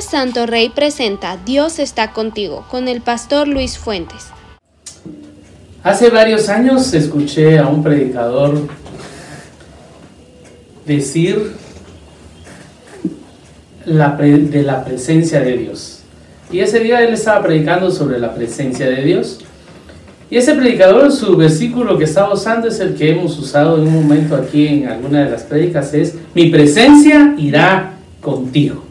Santo Rey presenta Dios está contigo con el pastor Luis Fuentes. Hace varios años escuché a un predicador decir de la presencia de Dios. Y ese día él estaba predicando sobre la presencia de Dios. Y ese predicador, su versículo que estaba usando es el que hemos usado en un momento aquí en alguna de las prédicas, es, mi presencia irá contigo.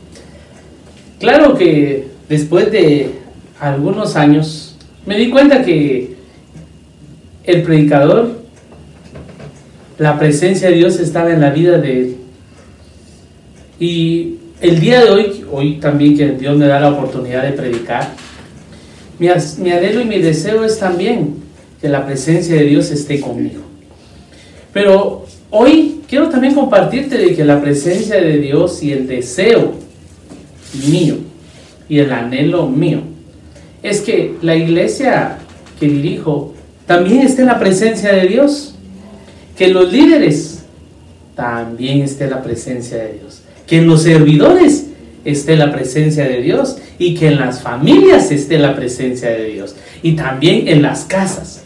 Claro que después de algunos años me di cuenta que el predicador, la presencia de Dios estaba en la vida de él. Y el día de hoy, hoy también que Dios me da la oportunidad de predicar, mi, mi anhelo y mi deseo es también que la presencia de Dios esté conmigo. Pero hoy quiero también compartirte de que la presencia de Dios y el deseo mío y el anhelo mío. Es que la iglesia que dirijo también esté en la presencia de Dios, que los líderes también esté en la presencia de Dios, que en los servidores esté la presencia de Dios y que en las familias esté la presencia de Dios y también en las casas.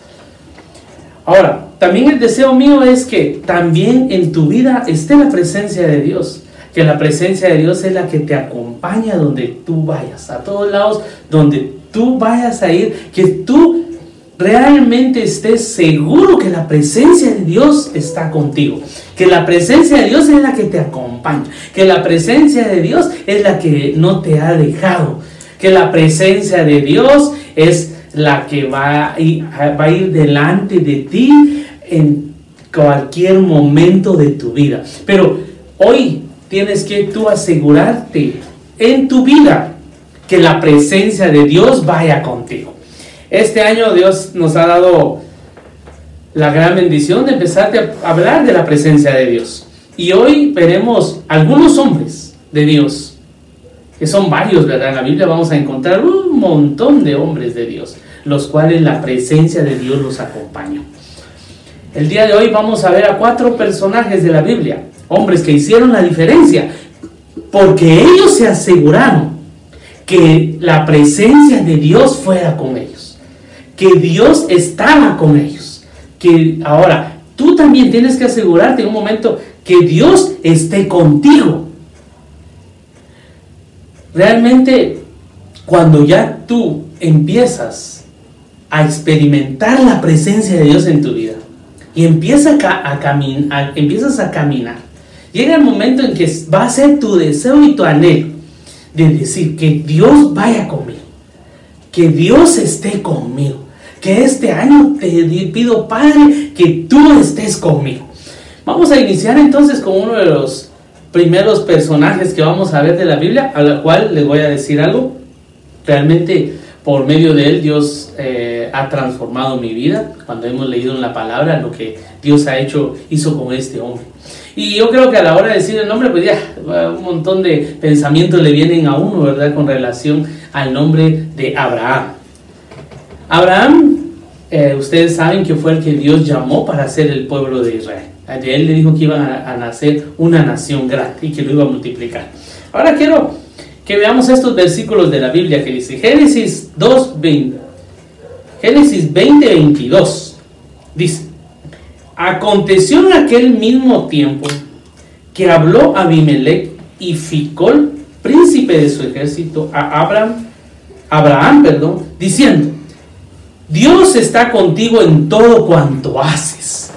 Ahora, también el deseo mío es que también en tu vida esté la presencia de Dios que la presencia de Dios es la que te acompaña donde tú vayas, a todos lados donde tú vayas a ir, que tú realmente estés seguro que la presencia de Dios está contigo, que la presencia de Dios es la que te acompaña, que la presencia de Dios es la que no te ha dejado, que la presencia de Dios es la que va a ir, delante de ti en cualquier momento de tu vida. Pero hoy tienes que tú asegurarte en tu vida que la presencia de Dios vaya contigo. Este año Dios nos ha dado la gran bendición de empezar a hablar de la presencia de Dios. Y hoy veremos algunos hombres de Dios, que son varios, ¿verdad? En la Biblia vamos a encontrar un montón de hombres de Dios, los cuales la presencia de Dios los acompañó. El día de hoy vamos a ver a cuatro personajes de la Biblia hombres que hicieron la diferencia, porque ellos se aseguraron que la presencia de Dios fuera con ellos, que Dios estaba con ellos, que ahora tú también tienes que asegurarte en un momento que Dios esté contigo. Realmente, cuando ya tú empiezas a experimentar la presencia de Dios en tu vida y empiezas a, caminar, empiezas a caminar Llega el momento en que va a ser tu deseo y tu anhelo de decir que Dios vaya conmigo, que Dios esté conmigo, que este año te pido, Padre, que tú estés conmigo. Vamos a iniciar entonces con uno de los primeros personajes que vamos a ver de la Biblia, a la cual les voy a decir algo. Realmente por medio de él Dios eh, ha transformado mi vida. Cuando hemos leído en la palabra lo que Dios ha hecho, hizo con este hombre. Y yo creo que a la hora de decir el nombre, pues ya un montón de pensamientos le vienen a uno, ¿verdad? Con relación al nombre de Abraham. Abraham, eh, ustedes saben que fue el que Dios llamó para ser el pueblo de Israel. De él le dijo que iba a, a nacer una nación grande y que lo iba a multiplicar. Ahora quiero que veamos estos versículos de la Biblia que dice Génesis 2, 20. Génesis 20, 22. Dice, Aconteció en aquel mismo tiempo que habló Abimelech y Ficol, príncipe de su ejército, a Abraham, Abraham, perdón, diciendo, Dios está contigo en todo cuanto haces.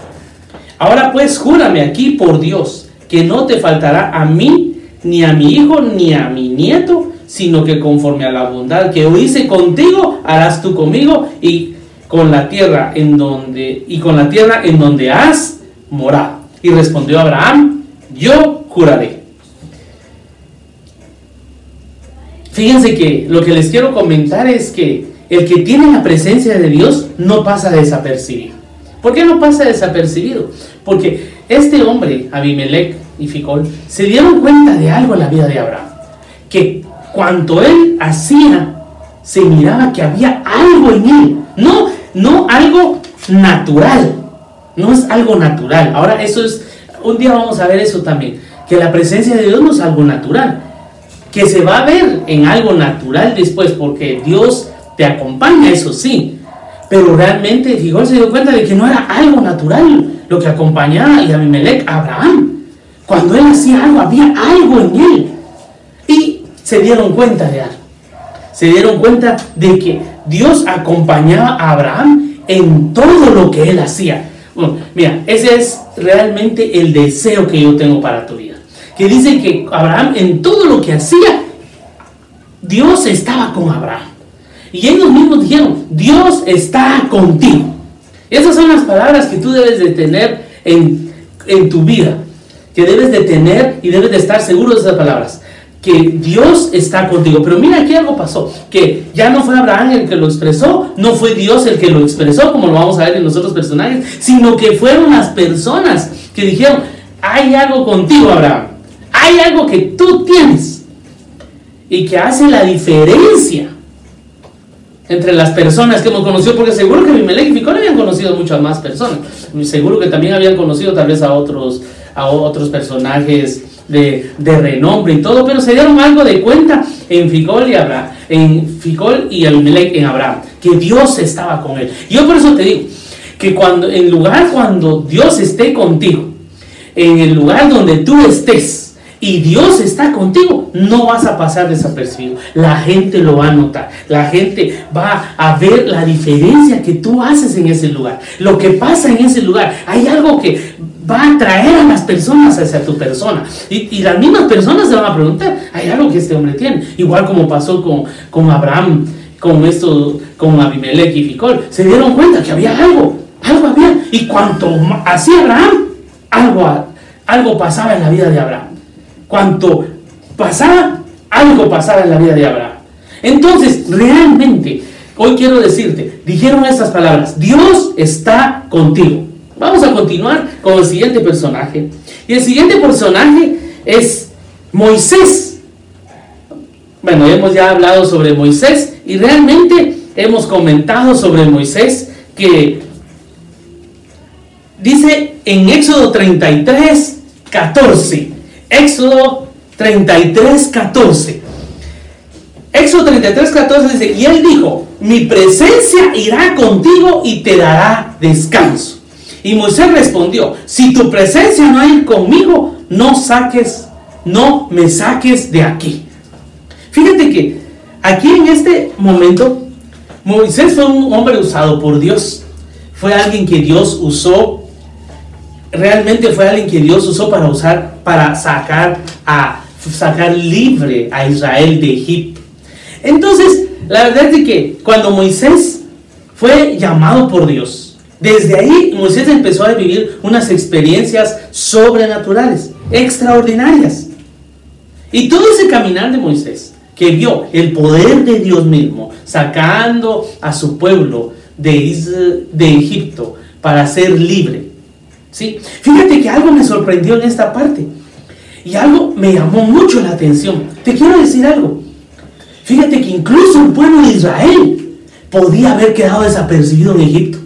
Ahora pues júrame aquí por Dios que no te faltará a mí, ni a mi hijo, ni a mi nieto, sino que conforme a la bondad que hice contigo, harás tú conmigo y con la tierra en donde y con la tierra en donde has morado. Y respondió Abraham, yo juraré. Fíjense que lo que les quiero comentar es que el que tiene la presencia de Dios no pasa desapercibido. ¿Por qué no pasa desapercibido? Porque este hombre, Abimelech y Ficol, se dieron cuenta de algo en la vida de Abraham. Que cuanto él hacía, se miraba que había algo en él. No no algo natural, no es algo natural. Ahora eso es, un día vamos a ver eso también, que la presencia de Dios no es algo natural, que se va a ver en algo natural después, porque Dios te acompaña, eso sí. Pero realmente Figol se dio cuenta de que no era algo natural lo que acompañaba y Abimelech a Abraham. Cuando él hacía algo, había algo en él. Y se dieron cuenta de algo. Se dieron cuenta de que Dios acompañaba a Abraham en todo lo que él hacía. Bueno, mira, ese es realmente el deseo que yo tengo para tu vida. Que dice que Abraham en todo lo que hacía, Dios estaba con Abraham. Y ellos mismos dijeron, Dios está contigo. Esas son las palabras que tú debes de tener en, en tu vida. Que debes de tener y debes de estar seguro de esas palabras que Dios está contigo. Pero mira aquí algo pasó, que ya no fue Abraham el que lo expresó, no fue Dios el que lo expresó, como lo vamos a ver en los otros personajes, sino que fueron las personas que dijeron, hay algo contigo, Abraham, hay algo que tú tienes y que hace la diferencia entre las personas que hemos conocido, porque seguro que Abimelech y Ficón habían conocido muchas más personas, seguro que también habían conocido tal vez a otros, a otros personajes de, renombre y todo, pero se dieron algo de cuenta en Ficol y Abraham, en Ficol y Abimelech en Abraham, que Dios estaba con él. Yo por eso te digo que cuando en lugar cuando Dios esté contigo, en el lugar donde tú estés, y Dios está contigo, no vas a pasar desapercibido. La gente lo va a notar. La gente va a ver la diferencia que tú haces en ese lugar. Lo que pasa en ese lugar. Hay algo que va a atraer a las personas hacia tu persona. Y, las mismas personas se van a preguntar, hay algo que este hombre tiene. Igual como pasó con, con Abraham, con esto, con Abimelech y Ficol. Se dieron cuenta que había algo, algo había. Y cuanto hacía Abraham, algo, algo pasaba en la vida de Abraham. Cuanto pasaba, algo pasaba en la vida de Abraham. Entonces, realmente, hoy quiero decirte, dijeron estas palabras, Dios está contigo. Vamos a continuar con el siguiente personaje. Y el siguiente personaje es Moisés. Bueno, hemos ya hablado sobre Moisés y realmente hemos comentado sobre Moisés que dice en Éxodo 33, 14. Éxodo 33, 14. Éxodo 33, 14 dice, y él dijo, mi presencia irá contigo y te dará descanso. Y Moisés respondió, si tu presencia no hay conmigo, no saques, no me saques de aquí. Fíjate que aquí en este momento, Moisés fue un hombre usado por Dios. Fue alguien que Dios usó, realmente fue alguien que Dios usó para usar, para sacar a sacar libre a Israel de Egipto. Entonces, la verdad es que cuando Moisés fue llamado por Dios, desde ahí Moisés empezó a vivir unas experiencias sobrenaturales, extraordinarias. Y todo ese caminar de Moisés, que vio el poder de Dios mismo sacando a su pueblo de, Egipto para ser libre. ¿sí? Fíjate que algo me sorprendió en esta parte. Y algo me llamó mucho la atención. Te quiero decir algo. Fíjate que incluso el pueblo de Israel podía haber quedado desapercibido en Egipto.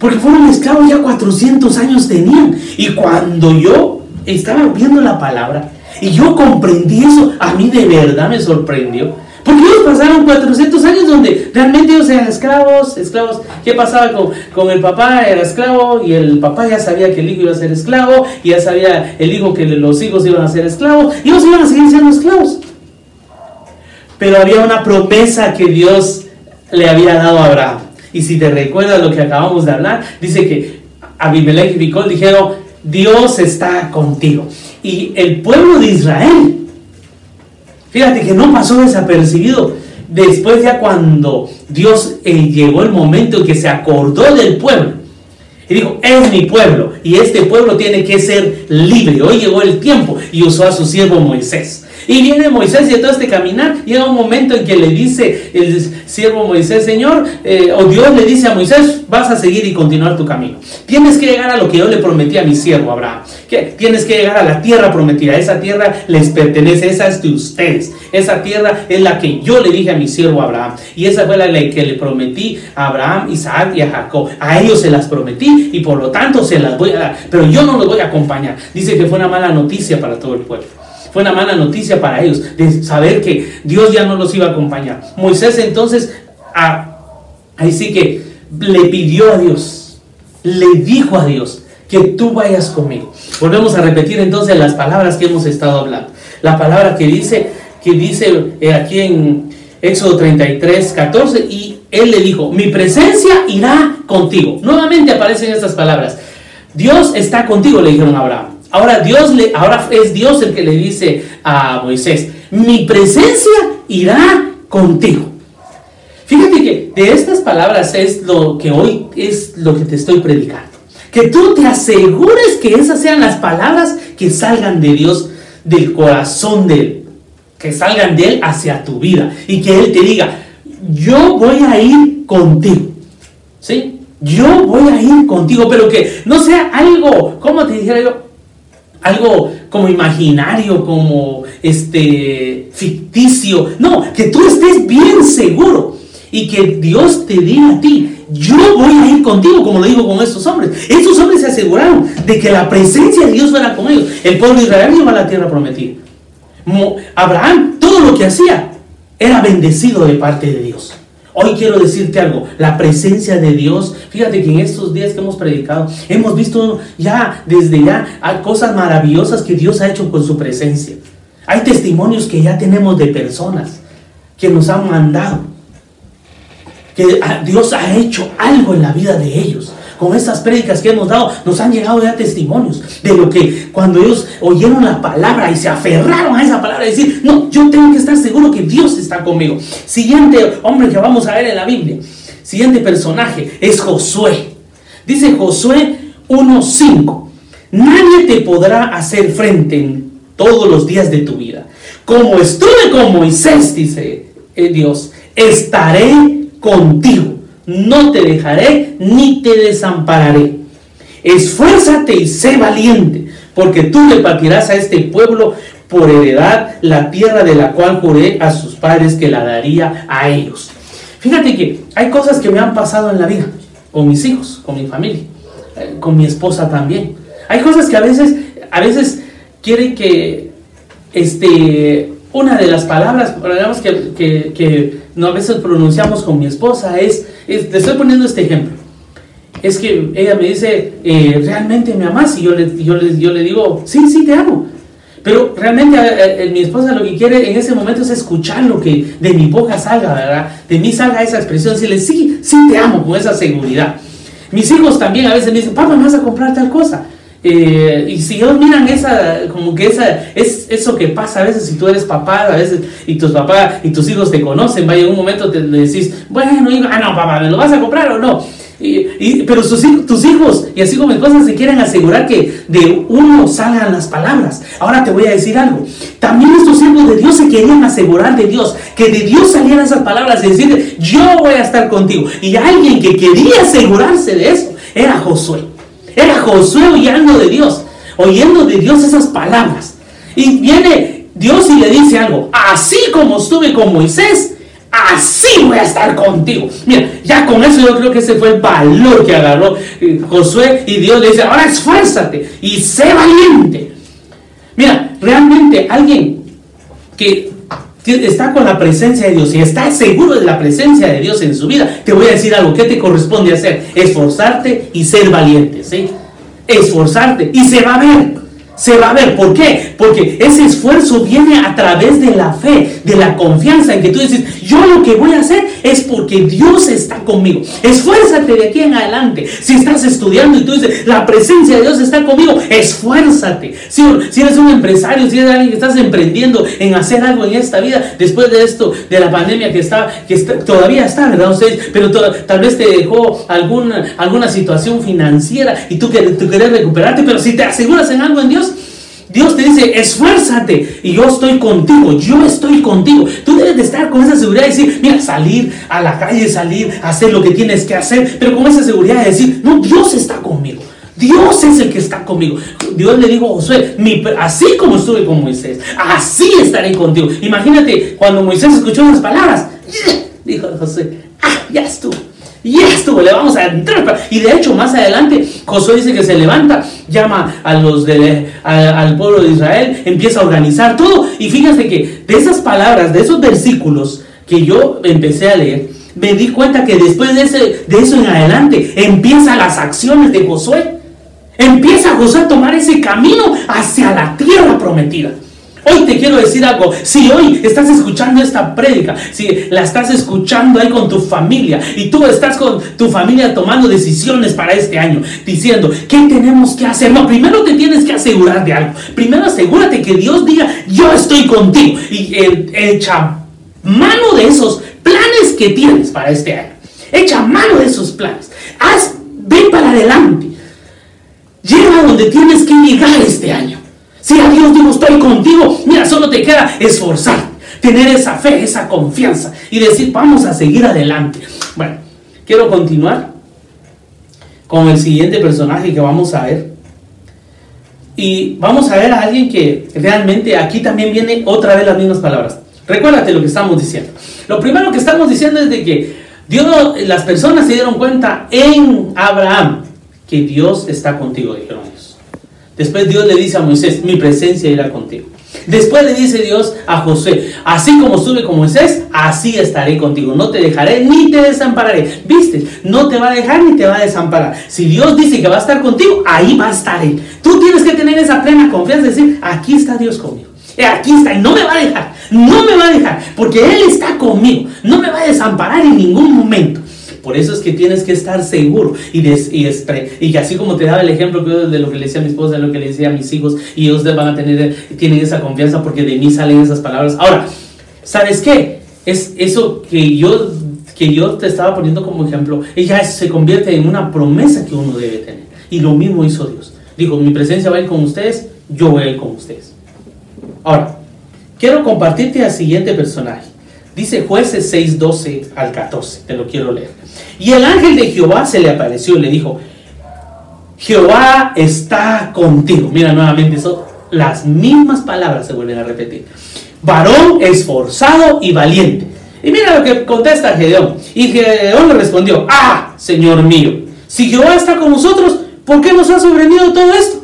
Porque fueron esclavos ya 400 años tenían. Y cuando yo estaba viendo la palabra y yo comprendí eso, a mí de verdad me sorprendió. Porque ellos pasaron 400 años donde realmente ellos eran esclavos, esclavos. ¿Qué pasaba con, con, el papá? Era esclavo y el papá ya sabía que el hijo iba a ser esclavo y ya sabía el hijo que los hijos iban a ser esclavos y ellos iban a seguir siendo esclavos. Pero había una promesa que Dios le había dado a Abraham. Y si te recuerdas lo que acabamos de hablar, dice que Abimelech y Bicol dijeron, Dios está contigo. Y el pueblo de Israel, fíjate que no pasó desapercibido. Después ya cuando Dios eh, llegó el momento en que se acordó del pueblo, y dijo, es mi pueblo, y este pueblo tiene que ser libre. Hoy llegó el tiempo y usó a su siervo Moisés. Y viene Moisés y todo este caminar, llega un momento en que le dice el siervo Moisés, Señor, eh, o Dios le dice a Moisés, vas a seguir y continuar tu camino. Tienes que llegar a lo que yo le prometí a mi siervo Abraham. Que tienes que llegar a la tierra prometida. Esa tierra les pertenece, esa es de ustedes. Esa tierra es la que yo le dije a mi siervo Abraham. Y esa fue la que le prometí a Abraham, Isaac y a Jacob. A ellos se las prometí y por lo tanto se las voy a dar. Pero yo no los voy a acompañar. Dice que fue una mala noticia para todo el pueblo. Fue una mala noticia para ellos de saber que Dios ya no los iba a acompañar. Moisés entonces, ahí sí que le pidió a Dios, le dijo a Dios que tú vayas conmigo. Volvemos a repetir entonces las palabras que hemos estado hablando. La palabra que dice, que dice eh, aquí en Éxodo 33, 14, y él le dijo, mi presencia irá contigo. Nuevamente aparecen estas palabras. Dios está contigo, le dijeron a Abraham. Ahora Dios le, ahora es Dios el que le dice a Moisés, mi presencia irá contigo. Fíjate que de estas palabras es lo que hoy es lo que te estoy predicando. Que tú te asegures que esas sean las palabras que salgan de Dios, del corazón de Él. Que salgan de Él hacia tu vida. Y que Él te diga, yo voy a ir contigo. ¿Sí? Yo voy a ir contigo, pero que no sea algo, ¿cómo te dijera yo? Algo como imaginario, como este ficticio. No, que tú estés bien seguro y que Dios te diga a ti, yo voy a ir contigo, como lo digo con estos hombres. Estos hombres se aseguraron de que la presencia de Dios fuera con ellos. El pueblo de Israel iba a la tierra prometida. Abraham, todo lo que hacía, era bendecido de parte de Dios. Hoy quiero decirte algo, la presencia de Dios, fíjate que en estos días que hemos predicado, hemos visto ya desde ya cosas maravillosas que Dios ha hecho con su presencia. Hay testimonios que ya tenemos de personas que nos han mandado, que Dios ha hecho algo en la vida de ellos con estas prédicas que hemos dado, nos han llegado ya testimonios de lo que cuando ellos oyeron la palabra y se aferraron a esa palabra decir, no, yo tengo que estar seguro que Dios está conmigo. Siguiente hombre que vamos a ver en la Biblia, siguiente personaje es Josué. Dice Josué 1.5, nadie te podrá hacer frente en todos los días de tu vida. Como estuve con Moisés, dice Dios, estaré contigo no te dejaré ni te desampararé. Esfuérzate y sé valiente, porque tú le partirás a este pueblo por heredad la tierra de la cual juré a sus padres que la daría a ellos. Fíjate que hay cosas que me han pasado en la vida, con mis hijos, con mi familia, eh, con mi esposa también. Hay cosas que a veces, a veces quieren que este, una de las palabras, digamos que, que, no a veces pronunciamos con mi esposa es, te estoy poniendo este ejemplo. Es que ella me dice, eh, ¿realmente me amas? Y yo le, yo, le, yo le digo, sí, sí, te amo. Pero realmente eh, eh, mi esposa lo que quiere en ese momento es escuchar lo que de mi boca salga, ¿verdad? De mí salga esa expresión, decirle, sí, sí te amo, con esa seguridad. Mis hijos también a veces me dicen, papá, ¿me vas a comprar tal cosa? Eh, y si ellos miran esa, como que esa, es eso que pasa a veces si tú eres papá, a veces, y tus papás y tus hijos te conocen, vaya, en un momento te decís, bueno, ah, no, papá, ¿me lo vas a comprar o no? Y, pero sus, tus hijos, y así como cosas, se quieren asegurar que de uno salgan las palabras. Ahora te voy a decir algo. También estos hijos de Dios se querían asegurar de Dios, que de Dios salieran esas palabras y decir, yo voy a estar contigo. Y alguien que quería asegurarse de eso era Josué. Era Josué oyendo de Dios, oyendo de Dios esas palabras. Y viene Dios y le dice algo, así como estuve con Moisés, así voy a estar contigo. Mira, ya con eso yo creo que ese fue el valor que agarró eh, Josué y Dios le dice, ahora esfuérzate y sé valiente. Mira, realmente alguien que está con la presencia de Dios y está seguro de la presencia de Dios en su vida, te voy a decir algo, ¿qué te corresponde hacer? Esforzarte y ser valiente, ¿sí? Esforzarte y se va a ver se va a ver. ¿Por qué? Porque ese esfuerzo viene a través de la fe, de la confianza en que tú dices, yo lo que voy a hacer es porque Dios está conmigo. Esfuérzate de aquí en adelante. Si estás estudiando y tú dices, la presencia de Dios está conmigo, esfuérzate. Si, eres un empresario, si eres alguien que estás emprendiendo en hacer algo en esta vida, después de esto, de la pandemia que está, que todavía está, ¿verdad? Ustedes, pero tal vez te dejó alguna, alguna situación financiera y tú, tú querés recuperarte, pero si te aseguras en algo en Dios, Dios te dice, esfuérzate y yo estoy contigo, yo estoy contigo. Tú debes de estar con esa seguridad y decir, mira, salir a la calle, salir, hacer lo que tienes que hacer, pero con esa seguridad de decir, no, Dios está conmigo. Dios es el que está conmigo. Dios le dijo a Josué, así como estuve con Moisés, así estaré contigo. Imagínate cuando Moisés escuchó esas palabras, dijo José, ah, ya estuvo. Y estuvo, le vamos a entrar. Y de hecho, más adelante, Josué dice que se levanta, llama a los de, al pueblo de Israel, empieza a organizar todo. Y fíjense que de esas palabras, de esos versículos que yo empecé a leer, me di cuenta que después de, ese, de eso en adelante empiezan las acciones de Josué. Empieza Josué a tomar ese camino hacia la tierra prometida. Hoy te quiero decir algo. Si hoy estás escuchando esta prédica, si la estás escuchando ahí con tu familia y tú estás con tu familia tomando decisiones para este año, diciendo, ¿qué tenemos que hacer? No, primero te tienes que asegurar de algo. Primero asegúrate que Dios diga, yo estoy contigo. Y echa mano de esos planes que tienes para este año. Echa mano de esos planes. Haz, ven para adelante. Llega donde tienes que llegar este año. Si a Dios digo estoy contigo, mira, solo te queda esforzar, tener esa fe, esa confianza y decir, vamos a seguir adelante. Bueno, quiero continuar con el siguiente personaje que vamos a ver. Y vamos a ver a alguien que realmente aquí también viene otra vez las mismas palabras. Recuérdate lo que estamos diciendo. Lo primero que estamos diciendo es de que Dios, las personas se dieron cuenta en Abraham que Dios está contigo, dijeron Después Dios le dice a Moisés, mi presencia irá contigo. Después le dice Dios a José, así como estuve con Moisés, así estaré contigo. No te dejaré ni te desampararé. ¿Viste? No te va a dejar ni te va a desamparar. Si Dios dice que va a estar contigo, ahí va a estar Él. Tú tienes que tener esa plena confianza de decir, aquí está Dios conmigo. Eh, aquí está y no me va a dejar. No me va a dejar. Porque Él está conmigo. No me va a desamparar en ningún momento. Por eso es que tienes que estar seguro y, y así como te daba el ejemplo de lo que le decía a mi esposa, de lo que le decía a mis hijos, y ellos van a tener, tienen esa confianza porque de mí salen esas palabras. Ahora, ¿sabes qué? Es eso que yo, que yo te estaba poniendo como ejemplo, ella se convierte en una promesa que uno debe tener. Y lo mismo hizo Dios. Dijo, mi presencia va a ir con ustedes, yo voy a ir con ustedes. Ahora, quiero compartirte al siguiente personaje. Dice jueces 6, 12 al 14, te lo quiero leer. Y el ángel de Jehová se le apareció y le dijo, Jehová está contigo. Mira nuevamente eso, las mismas palabras se vuelven a repetir. Varón esforzado y valiente. Y mira lo que contesta Gedeón. Y Gedeón le respondió, ah, Señor mío, si Jehová está con nosotros, ¿por qué nos ha sobrevenido todo esto?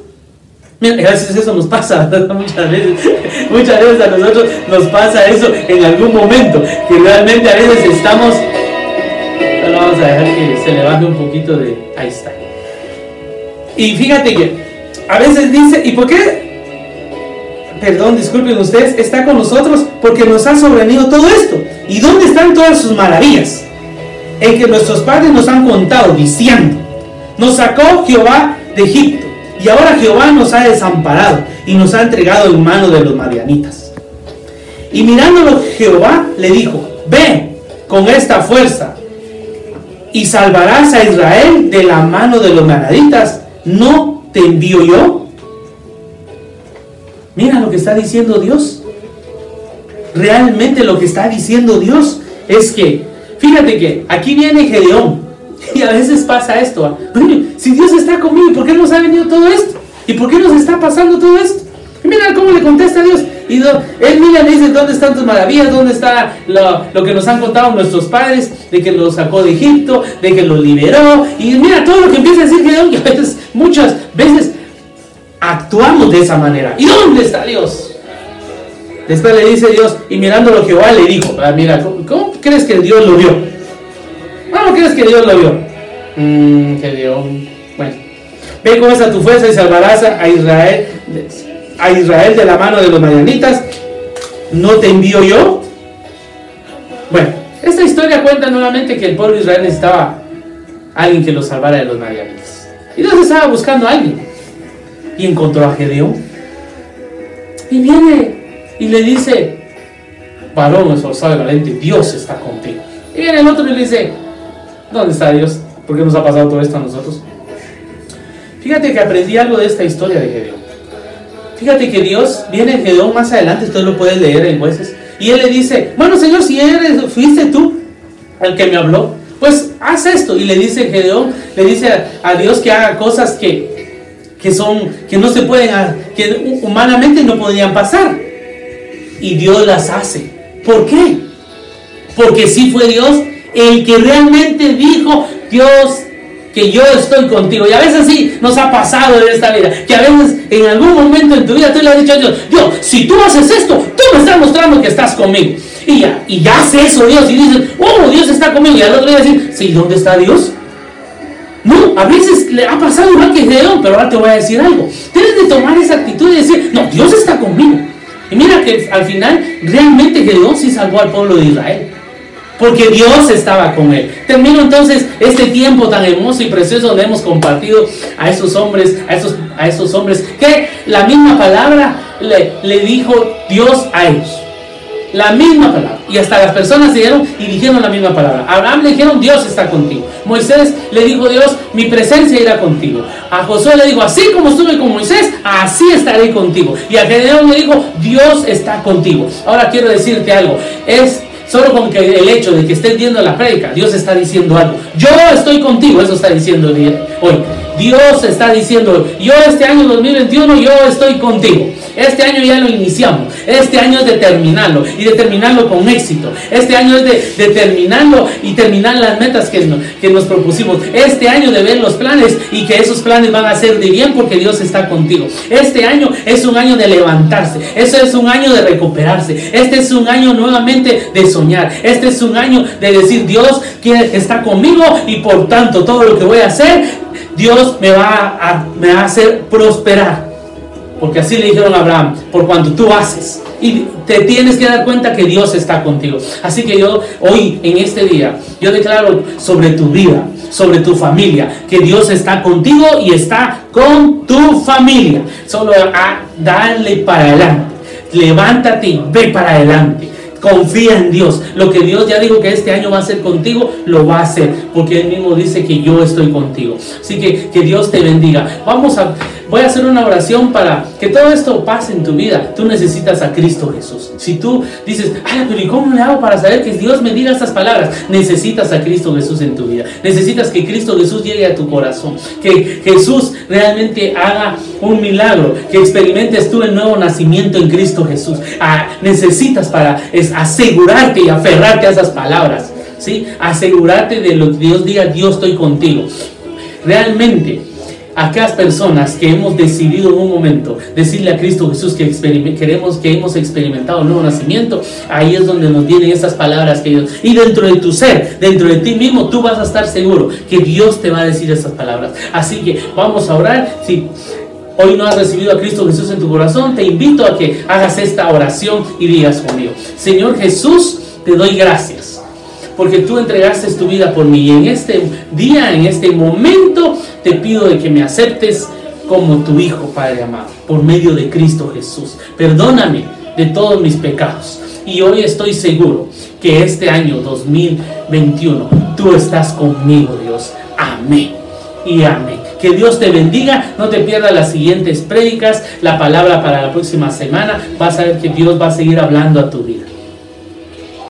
Mira, a veces eso nos pasa, muchas veces, muchas veces a nosotros nos pasa eso en algún momento, que realmente a veces estamos vamos a dejar que se levante un poquito de... Ahí está. Y fíjate que a veces dice, ¿y por qué? Perdón, disculpen ustedes, está con nosotros porque nos ha sobrevenido todo esto. ¿Y dónde están todas sus maravillas? En que nuestros padres nos han contado diciendo, nos sacó Jehová de Egipto y ahora Jehová nos ha desamparado y nos ha entregado en mano de los marianitas. Y mirándolo Jehová le dijo, ve con esta fuerza y salvarás a Israel de la mano de los manaditas. ¿No te envío yo? Mira lo que está diciendo Dios. Realmente lo que está diciendo Dios es que, fíjate que aquí viene Gedeón. A veces pasa esto. ¿ah? Si Dios está conmigo, ¿por qué nos ha venido todo esto? ¿Y por qué nos está pasando todo esto? mira cómo le contesta a Dios. Y él mira le dice, ¿dónde están tus maravillas? ¿Dónde está lo, que nos han contado nuestros padres? De que los sacó de Egipto, de que los liberó. Y mira todo lo que empieza a decir. Y a veces, muchas veces actuamos de esa manera. ¿Y dónde está Dios? Después le dice Dios, y mirándolo Jehová le dijo, ah, mira, ¿cómo, crees que Dios lo vio? ¿Cómo crees que Dios lo vio? Mmm, Gedeón. Bueno, ve con esa tu fuerza y salvarás a Israel a Israel de la mano de los madianitas, ¿no te envío yo? Bueno, esta historia cuenta nuevamente que el pueblo de Israel necesitaba alguien que lo salvara de los madianitas. Y Dios estaba buscando a alguien. Y encontró a Gedeón. Y viene y le dice, varón esforzado y valiente, Dios está contigo. Y viene el otro y le dice, ¿dónde está Dios? ¿Por qué nos ha pasado todo esto a nosotros? Fíjate que aprendí algo de esta historia de Gedeón. Fíjate que Dios viene Gedeón más adelante, usted lo puede leer en jueces. Y él le dice, bueno Señor, si eres, fuiste tú el que me habló, pues haz esto. Y le dice Gedeón, le dice a, Dios que haga cosas que, que son, que no se pueden, que humanamente no podrían pasar. Y Dios las hace. ¿Por qué? Porque sí fue Dios el que realmente dijo, Dios, que yo estoy contigo. Y a veces sí nos ha pasado en esta vida, que a veces en algún momento en tu vida tú le has dicho a Dios, Dios, si tú haces esto, tú me estás mostrando que estás conmigo. Y ya, y hace eso Dios y dices, oh, Dios está conmigo. Y al otro día decir, sí, ¿dónde está Dios? No, a veces le ha pasado igual que Gedeón, pero ahora te voy a decir algo. Tienes de tomar esa actitud y decir, no, Dios está conmigo. Y mira que al final realmente Gedeón sí salvó al pueblo de Israel. Porque Dios estaba con él. Termino entonces este tiempo tan hermoso y precioso donde hemos compartido a esos hombres, a esos, a esos hombres, que la misma palabra le, le dijo Dios a ellos. La misma palabra. Y hasta las personas se dieron y dijeron la misma palabra. Abraham le dijeron, Dios está contigo. Moisés le dijo, Dios, mi presencia irá contigo. A Josué le dijo, así como estuve con Moisés, así estaré contigo. Y a Gedeón le dijo, Dios está contigo. Ahora quiero decirte algo. Es solo con que el hecho de que estés viendo la prédica, Dios está diciendo algo. Yo estoy contigo, eso está diciendo hoy. Dios está diciendo, yo este año 2021, yo estoy contigo. Este año ya lo iniciamos. Este año es de terminarlo y de terminarlo con éxito. Este año es de, terminarlo y terminar las metas que, que nos propusimos. Este año de ver los planes y que esos planes van a ser de bien porque Dios está contigo. Este año es un año de levantarse. Este es un año de recuperarse. Este es un año nuevamente de soñar. Este es un año de decir Dios está conmigo y por tanto todo lo que voy a hacer, Dios me va a, me va a hacer prosperar. Porque así le dijeron a Abraham, por cuanto tú haces. Y te tienes que dar cuenta que Dios está contigo. Así que yo hoy, en este día, yo declaro sobre tu vida, sobre tu familia, que Dios está contigo y está con tu familia. Solo a darle para adelante. Levántate y ve para adelante. Confía en Dios. Lo que Dios ya dijo que este año va a hacer contigo, lo va a hacer. Porque Él mismo dice que yo estoy contigo. Así que que Dios te bendiga. Vamos a Voy a hacer una oración para que todo esto pase en tu vida. Tú necesitas a Cristo Jesús. Si tú dices, ay, pero ¿y cómo le hago para saber que Dios me diga estas palabras? Necesitas a Cristo Jesús en tu vida. Necesitas que Cristo Jesús llegue a tu corazón. Que Jesús realmente haga un milagro. Que experimentes tú el nuevo nacimiento en Cristo Jesús. Ah, necesitas para asegurarte y aferrarte a esas palabras. ¿sí? Asegurarte de lo que Dios diga, Dios estoy contigo. Realmente aquellas personas que hemos decidido en un momento decirle a Cristo Jesús que queremos que hemos experimentado el nuevo nacimiento, ahí es donde nos vienen esas palabras que Dios. Y dentro de tu ser, dentro de ti mismo, tú vas a estar seguro que Dios te va a decir esas palabras. Así que vamos a orar. Si hoy no has recibido a Cristo Jesús en tu corazón, te invito a que hagas esta oración y digas conmigo, Señor Jesús, te doy gracias porque tú entregaste tu vida por mí. Y en este día, en este momento, te pido de que me aceptes como tu Hijo, Padre amado, por medio de Cristo Jesús. Perdóname de todos mis pecados. Y hoy estoy seguro que este año 2021 tú estás conmigo, Dios. Amén. Y amén. Que Dios te bendiga. No te pierdas las siguientes prédicas, la palabra para la próxima semana. Vas a ver que Dios va a seguir hablando a tu vida.